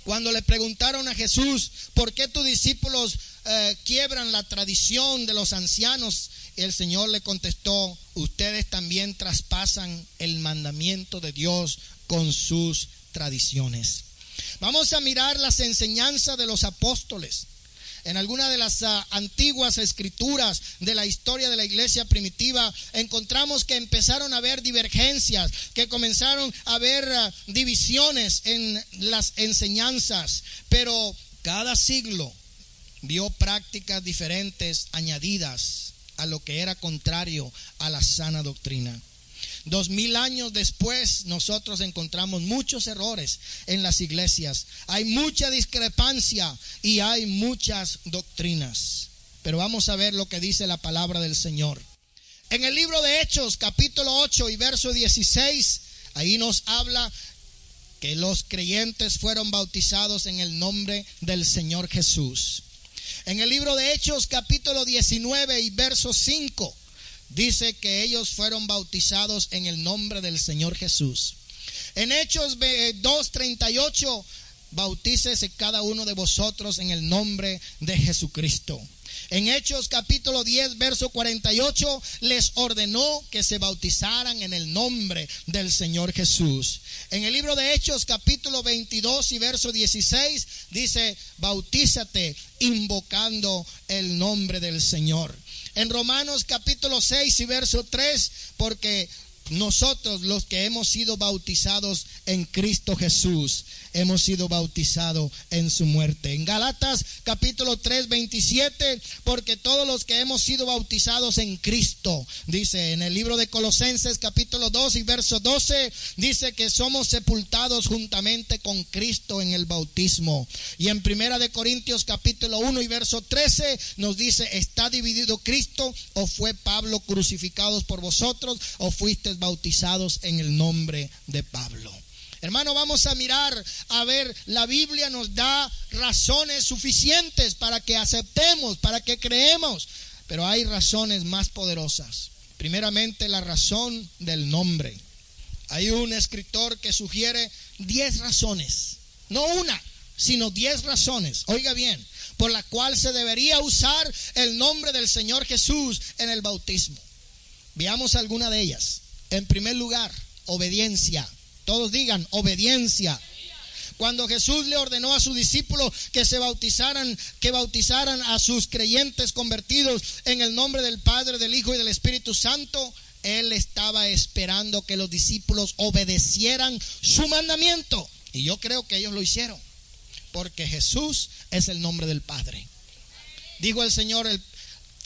Cuando le preguntaron a Jesús, ¿por qué tus discípulos eh, quiebran la tradición de los ancianos? El Señor le contestó, ustedes también traspasan el mandamiento de Dios con sus tradiciones. Vamos a mirar las enseñanzas de los apóstoles. En alguna de las ah, antiguas escrituras de la historia de la iglesia primitiva encontramos que empezaron a haber divergencias, que comenzaron a haber ah, divisiones en las enseñanzas, pero cada siglo vio prácticas diferentes añadidas a lo que era contrario a la sana doctrina. Dos mil años después nosotros encontramos muchos errores en las iglesias. Hay mucha discrepancia y hay muchas doctrinas. Pero vamos a ver lo que dice la palabra del Señor. En el libro de Hechos, capítulo 8 y verso 16, ahí nos habla que los creyentes fueron bautizados en el nombre del Señor Jesús. En el libro de Hechos, capítulo 19 y verso 5, dice que ellos fueron bautizados en el nombre del Señor Jesús. En Hechos 2.38, bautícese cada uno de vosotros en el nombre de Jesucristo. En Hechos capítulo 10, verso 48, les ordenó que se bautizaran en el nombre del Señor Jesús. En el libro de Hechos capítulo 22 y verso 16 dice, bautízate invocando el nombre del Señor en Romanos capítulo 6 y verso 3, porque nosotros los que hemos sido bautizados en Cristo Jesús, hemos sido bautizados en su muerte. En Galatas capítulo 3, 27, porque todos los que hemos sido bautizados en Cristo, dice en el libro de Colosenses capítulo 2 y verso 12, dice que somos sepultados juntamente con Cristo en el bautismo. Y en Primera de Corintios capítulo 1 y verso 13 nos dice, ¿está dividido Cristo o fue Pablo crucificados por vosotros o fuiste bautizados en el nombre de Pablo. Hermano, vamos a mirar a ver, la Biblia nos da razones suficientes para que aceptemos, para que creemos, pero hay razones más poderosas. Primeramente, la razón del nombre. Hay un escritor que sugiere 10 razones, no una, sino 10 razones, oiga bien, por la cual se debería usar el nombre del Señor Jesús en el bautismo. Veamos alguna de ellas. En primer lugar, obediencia. Todos digan, obediencia. Cuando Jesús le ordenó a sus discípulos que se bautizaran, que bautizaran a sus creyentes convertidos en el nombre del Padre, del Hijo y del Espíritu Santo, él estaba esperando que los discípulos obedecieran su mandamiento. Y yo creo que ellos lo hicieron, porque Jesús es el nombre del Padre. Dijo el Señor, el,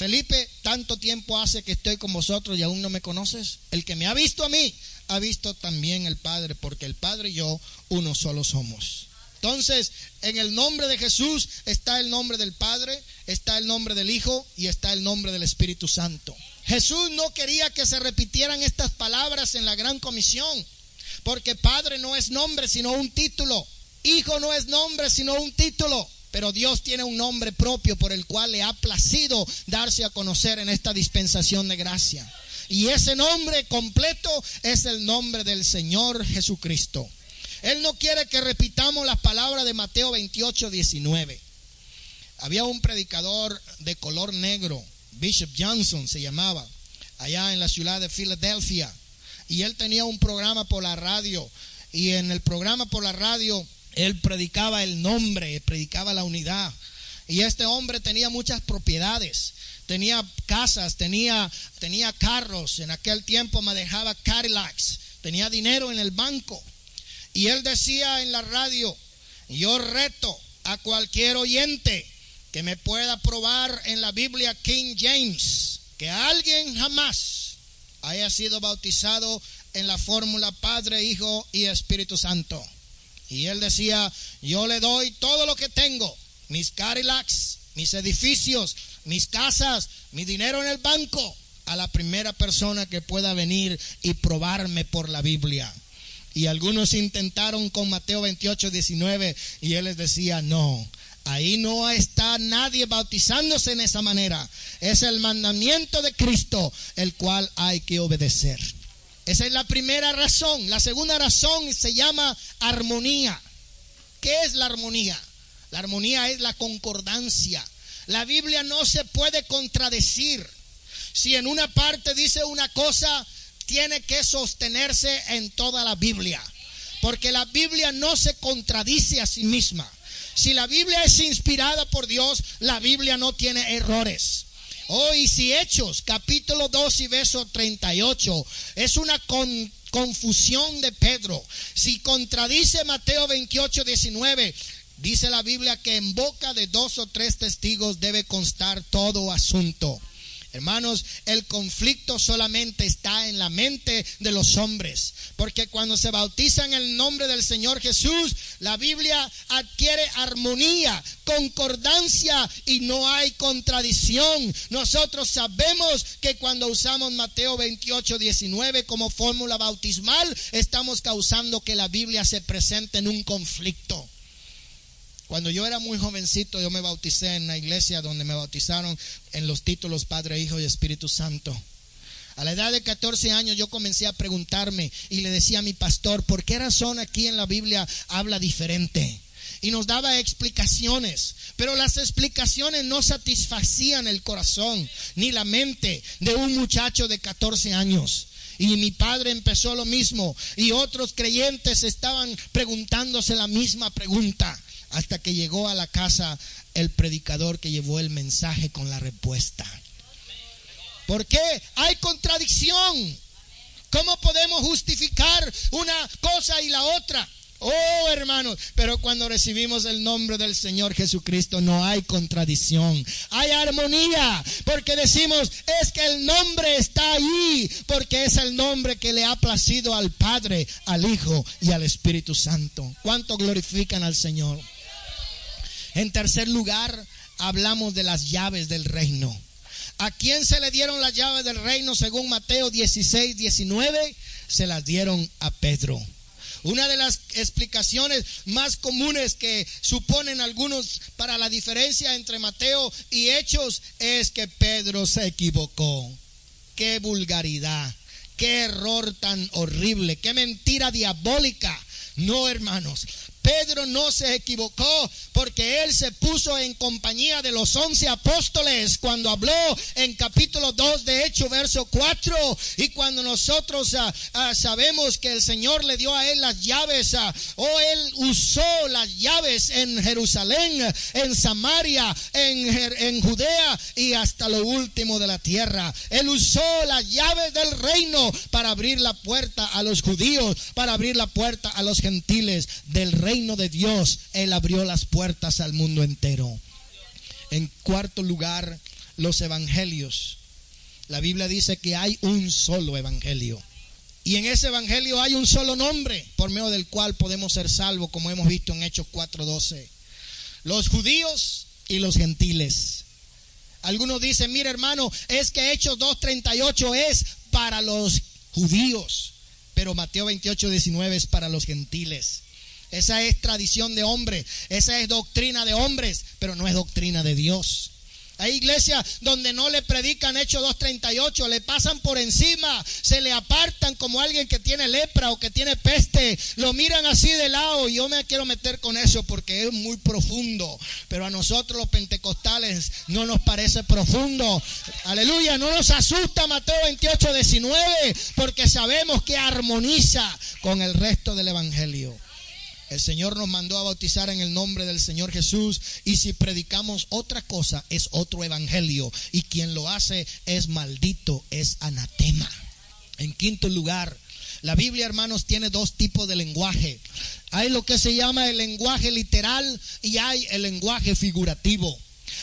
Felipe, tanto tiempo hace que estoy con vosotros y aún no me conoces. El que me ha visto a mí, ha visto también el Padre, porque el Padre y yo uno solo somos. Entonces, en el nombre de Jesús está el nombre del Padre, está el nombre del Hijo y está el nombre del Espíritu Santo. Jesús no quería que se repitieran estas palabras en la gran comisión, porque Padre no es nombre, sino un título. Hijo no es nombre, sino un título. Pero Dios tiene un nombre propio por el cual le ha placido darse a conocer en esta dispensación de gracia. Y ese nombre completo es el nombre del Señor Jesucristo. Él no quiere que repitamos las palabras de Mateo 28, 19. Había un predicador de color negro, Bishop Johnson se llamaba, allá en la ciudad de Filadelfia. Y él tenía un programa por la radio. Y en el programa por la radio, él predicaba el nombre, predicaba la unidad. Y este hombre tenía muchas propiedades. Tenía casas, tenía, tenía carros. En aquel tiempo manejaba Cadillacs. Tenía dinero en el banco. Y él decía en la radio, yo reto a cualquier oyente que me pueda probar en la Biblia King James que alguien jamás haya sido bautizado en la fórmula Padre, Hijo y Espíritu Santo. Y él decía, yo le doy todo lo que tengo, mis Cadillacs, mis edificios, mis casas, mi dinero en el banco, a la primera persona que pueda venir y probarme por la Biblia. Y algunos intentaron con Mateo 28, 19 y él les decía, no, ahí no está nadie bautizándose en esa manera. Es el mandamiento de Cristo el cual hay que obedecer. Esa es la primera razón. La segunda razón se llama armonía. ¿Qué es la armonía? La armonía es la concordancia. La Biblia no se puede contradecir. Si en una parte dice una cosa, tiene que sostenerse en toda la Biblia. Porque la Biblia no se contradice a sí misma. Si la Biblia es inspirada por Dios, la Biblia no tiene errores. Oh, si Hechos, capítulo 2 y verso 38, es una confusión de Pedro. Si contradice Mateo 28, 19, dice la Biblia que en boca de dos o tres testigos debe constar todo asunto. Hermanos, el conflicto solamente está en la mente de los hombres, porque cuando se bautizan en el nombre del Señor Jesús, la Biblia adquiere armonía, concordancia y no hay contradicción. Nosotros sabemos que cuando usamos Mateo 28, 19 como fórmula bautismal, estamos causando que la Biblia se presente en un conflicto. Cuando yo era muy jovencito, yo me bauticé en la iglesia donde me bautizaron en los títulos Padre, Hijo y Espíritu Santo. A la edad de 14 años yo comencé a preguntarme y le decía a mi pastor, ¿por qué razón aquí en la Biblia habla diferente? Y nos daba explicaciones, pero las explicaciones no satisfacían el corazón ni la mente de un muchacho de 14 años. Y mi padre empezó lo mismo y otros creyentes estaban preguntándose la misma pregunta hasta que llegó a la casa el predicador que llevó el mensaje con la respuesta. ¿Por qué? Hay contradicción. ¿Cómo podemos justificar una cosa y la otra? Oh, hermanos, pero cuando recibimos el nombre del Señor Jesucristo no hay contradicción, hay armonía, porque decimos, es que el nombre está ahí, porque es el nombre que le ha placido al Padre, al Hijo y al Espíritu Santo. ¿Cuánto glorifican al Señor? En tercer lugar, hablamos de las llaves del reino. ¿A quién se le dieron las llaves del reino según Mateo 16, 19? Se las dieron a Pedro. Una de las explicaciones más comunes que suponen algunos para la diferencia entre Mateo y Hechos es que Pedro se equivocó. Qué vulgaridad, qué error tan horrible, qué mentira diabólica. No, hermanos, Pedro no se equivocó porque él se puso en compañía de los once apóstoles cuando habló en capítulo 2 de Hecho, verso 4. Y cuando nosotros ah, ah, sabemos que el Señor le dio a él las llaves, ah, o él usó las llaves en Jerusalén, en Samaria, en, en Judea y hasta lo último de la tierra. Él usó las llaves del reino para abrir la puerta a los judíos, para abrir la puerta a los gentiles del reino reino de Dios, Él abrió las puertas al mundo entero. En cuarto lugar, los evangelios. La Biblia dice que hay un solo evangelio. Y en ese evangelio hay un solo nombre por medio del cual podemos ser salvos, como hemos visto en Hechos 4:12. Los judíos y los gentiles. Algunos dicen, mira hermano, es que Hechos 2.38 es para los judíos, pero Mateo 28.19 es para los gentiles. Esa es tradición de hombre, esa es doctrina de hombres, pero no es doctrina de Dios. Hay iglesias donde no le predican Hechos 2.38, le pasan por encima, se le apartan como alguien que tiene lepra o que tiene peste, lo miran así de lado y yo me quiero meter con eso porque es muy profundo, pero a nosotros los pentecostales no nos parece profundo. Aleluya, no nos asusta Mateo 28.19 porque sabemos que armoniza con el resto del Evangelio. El Señor nos mandó a bautizar en el nombre del Señor Jesús y si predicamos otra cosa es otro evangelio y quien lo hace es maldito, es anatema. En quinto lugar, la Biblia, hermanos, tiene dos tipos de lenguaje. Hay lo que se llama el lenguaje literal y hay el lenguaje figurativo.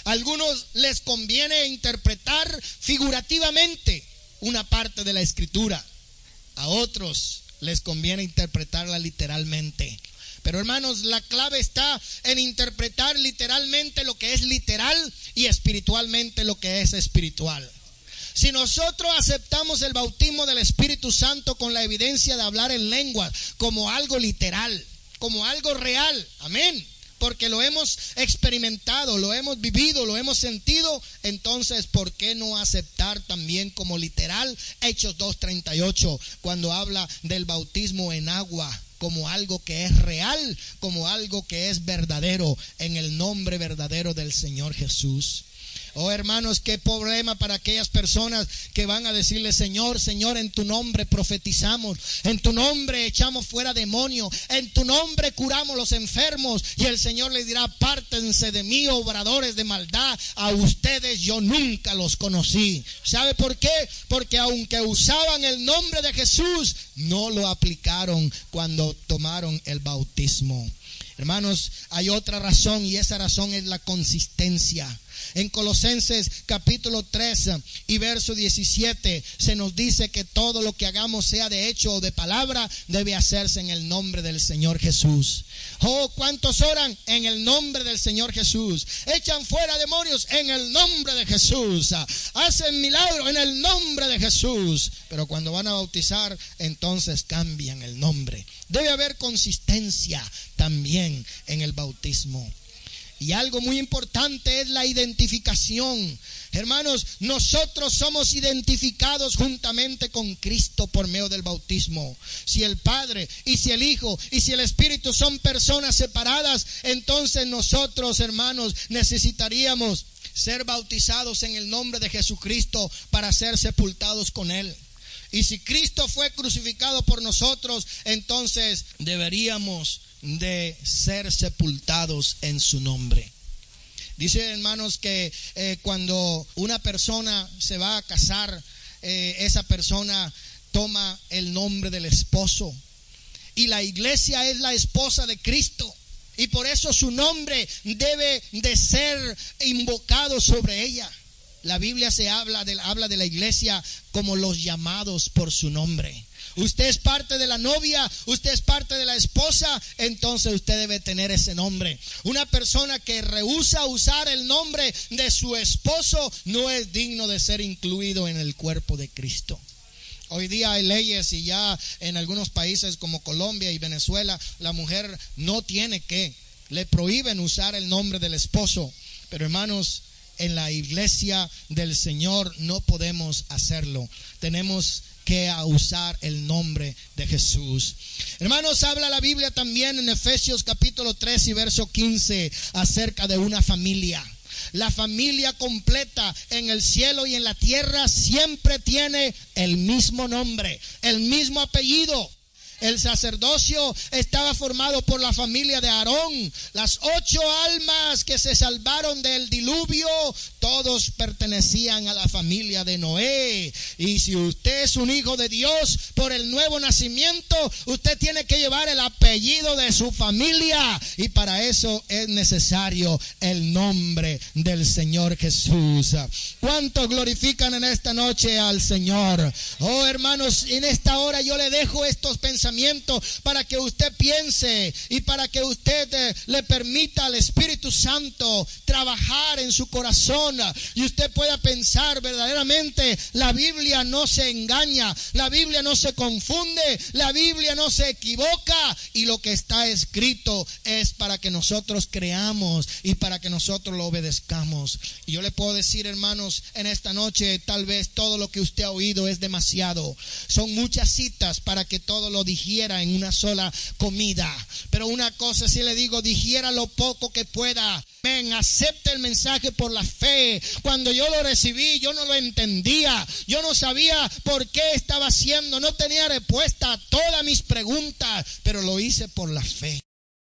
A algunos les conviene interpretar figurativamente una parte de la escritura. A otros les conviene interpretarla literalmente. Pero hermanos, la clave está en interpretar literalmente lo que es literal y espiritualmente lo que es espiritual. Si nosotros aceptamos el bautismo del Espíritu Santo con la evidencia de hablar en lengua como algo literal, como algo real, amén, porque lo hemos experimentado, lo hemos vivido, lo hemos sentido, entonces, ¿por qué no aceptar también como literal Hechos 2.38 cuando habla del bautismo en agua? Como algo que es real, como algo que es verdadero, en el nombre verdadero del Señor Jesús. Oh hermanos, qué problema para aquellas personas que van a decirle, Señor, Señor, en tu nombre profetizamos, en tu nombre echamos fuera demonios, en tu nombre curamos los enfermos. Y el Señor les dirá, apártense de mí, obradores de maldad, a ustedes yo nunca los conocí. ¿Sabe por qué? Porque aunque usaban el nombre de Jesús, no lo aplicaron cuando tomaron el bautismo. Hermanos, hay otra razón y esa razón es la consistencia. En Colosenses capítulo 3 y verso 17 se nos dice que todo lo que hagamos, sea de hecho o de palabra, debe hacerse en el nombre del Señor Jesús. Oh, ¿cuántos oran en el nombre del Señor Jesús? Echan fuera demonios en el nombre de Jesús. Hacen milagros en el nombre de Jesús. Pero cuando van a bautizar, entonces cambian el nombre. Debe haber consistencia también en el bautismo. Y algo muy importante es la identificación. Hermanos, nosotros somos identificados juntamente con Cristo por medio del bautismo. Si el Padre y si el Hijo y si el Espíritu son personas separadas, entonces nosotros, hermanos, necesitaríamos ser bautizados en el nombre de Jesucristo para ser sepultados con Él. Y si Cristo fue crucificado por nosotros, entonces deberíamos de ser sepultados en su nombre. Dice hermanos que eh, cuando una persona se va a casar, eh, esa persona toma el nombre del esposo. Y la iglesia es la esposa de Cristo. Y por eso su nombre debe de ser invocado sobre ella. La Biblia se habla de, habla de la iglesia como los llamados por su nombre. Usted es parte de la novia, usted es parte de la esposa, entonces usted debe tener ese nombre. Una persona que rehúsa usar el nombre de su esposo no es digno de ser incluido en el cuerpo de Cristo. Hoy día hay leyes y ya en algunos países como Colombia y Venezuela la mujer no tiene que, le prohíben usar el nombre del esposo. Pero hermanos, en la iglesia del Señor no podemos hacerlo. Tenemos que usar el nombre de Jesús. Hermanos, habla la Biblia también en Efesios capítulo 3 y verso 15 acerca de una familia. La familia completa en el cielo y en la tierra siempre tiene el mismo nombre, el mismo apellido. El sacerdocio estaba formado por la familia de Aarón. Las ocho almas que se salvaron del diluvio, todos pertenecían a la familia de Noé. Y si usted es un hijo de Dios por el nuevo nacimiento, usted tiene que llevar el apellido de su familia. Y para eso es necesario el nombre del Señor Jesús. ¿Cuántos glorifican en esta noche al Señor? Oh hermanos, en esta hora yo le dejo estos pensamientos para que usted piense y para que usted eh, le permita al Espíritu Santo trabajar en su corazón y usted pueda pensar verdaderamente la Biblia no se engaña, la Biblia no se confunde, la Biblia no se equivoca y lo que está escrito es para que nosotros creamos y para que nosotros lo obedezcamos. Y yo le puedo decir, hermanos, en esta noche tal vez todo lo que usted ha oído es demasiado. Son muchas citas para que todo lo digiera en una sola comida. Pero una cosa si le digo, digiera lo poco que pueda. Ven, acepte el mensaje por la fe. Cuando yo lo recibí, yo no lo entendía. Yo no sabía por qué estaba haciendo. No tenía respuesta a todas mis preguntas, pero lo hice por la fe.